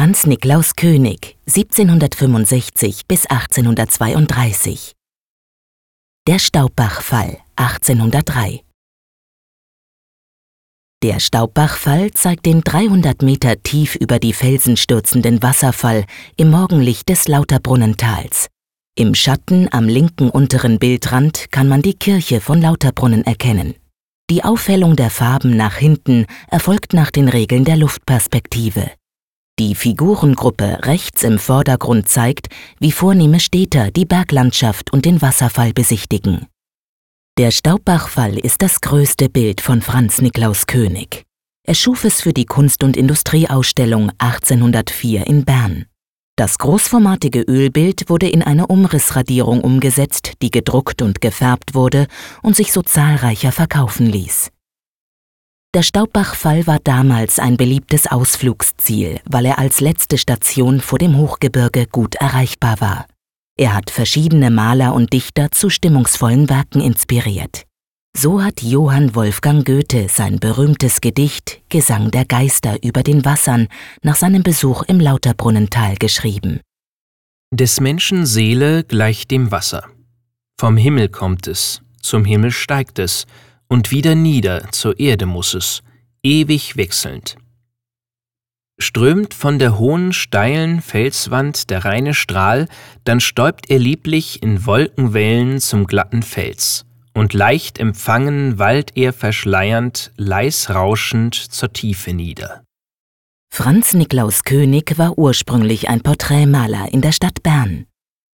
Franz Niklaus König 1765 bis 1832 Der Staubbachfall 1803 Der Staubbachfall zeigt den 300 Meter tief über die Felsen stürzenden Wasserfall im Morgenlicht des Lauterbrunnentals. Im Schatten am linken unteren Bildrand kann man die Kirche von Lauterbrunnen erkennen. Die Aufhellung der Farben nach hinten erfolgt nach den Regeln der Luftperspektive. Die Figurengruppe rechts im Vordergrund zeigt, wie vornehme Städter die Berglandschaft und den Wasserfall besichtigen. Der Staubbachfall ist das größte Bild von Franz Niklaus König. Er schuf es für die Kunst- und Industrieausstellung 1804 in Bern. Das großformatige Ölbild wurde in eine Umrissradierung umgesetzt, die gedruckt und gefärbt wurde und sich so zahlreicher verkaufen ließ. Der Staubbachfall war damals ein beliebtes Ausflugsziel, weil er als letzte Station vor dem Hochgebirge gut erreichbar war. Er hat verschiedene Maler und Dichter zu stimmungsvollen Werken inspiriert. So hat Johann Wolfgang Goethe sein berühmtes Gedicht Gesang der Geister über den Wassern nach seinem Besuch im Lauterbrunnental geschrieben. Des Menschen Seele gleicht dem Wasser. Vom Himmel kommt es, zum Himmel steigt es, und wieder nieder zur Erde muss es, ewig wechselnd. Strömt von der hohen, steilen Felswand der reine Strahl, dann stäubt er lieblich in Wolkenwellen zum glatten Fels, und leicht empfangen wallt er verschleiernd, leis rauschend zur Tiefe nieder. Franz Niklaus König war ursprünglich ein Porträtmaler in der Stadt Bern.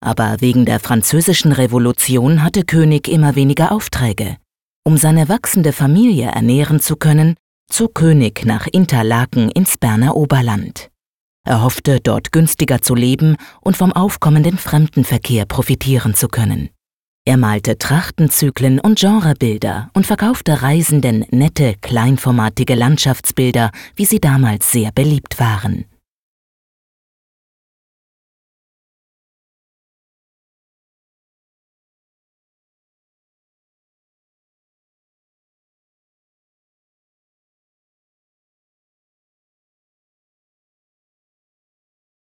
Aber wegen der französischen Revolution hatte König immer weniger Aufträge. Um seine wachsende Familie ernähren zu können, zog König nach Interlaken ins Berner Oberland. Er hoffte, dort günstiger zu leben und vom aufkommenden Fremdenverkehr profitieren zu können. Er malte Trachtenzyklen und Genrebilder und verkaufte Reisenden nette, kleinformatige Landschaftsbilder, wie sie damals sehr beliebt waren.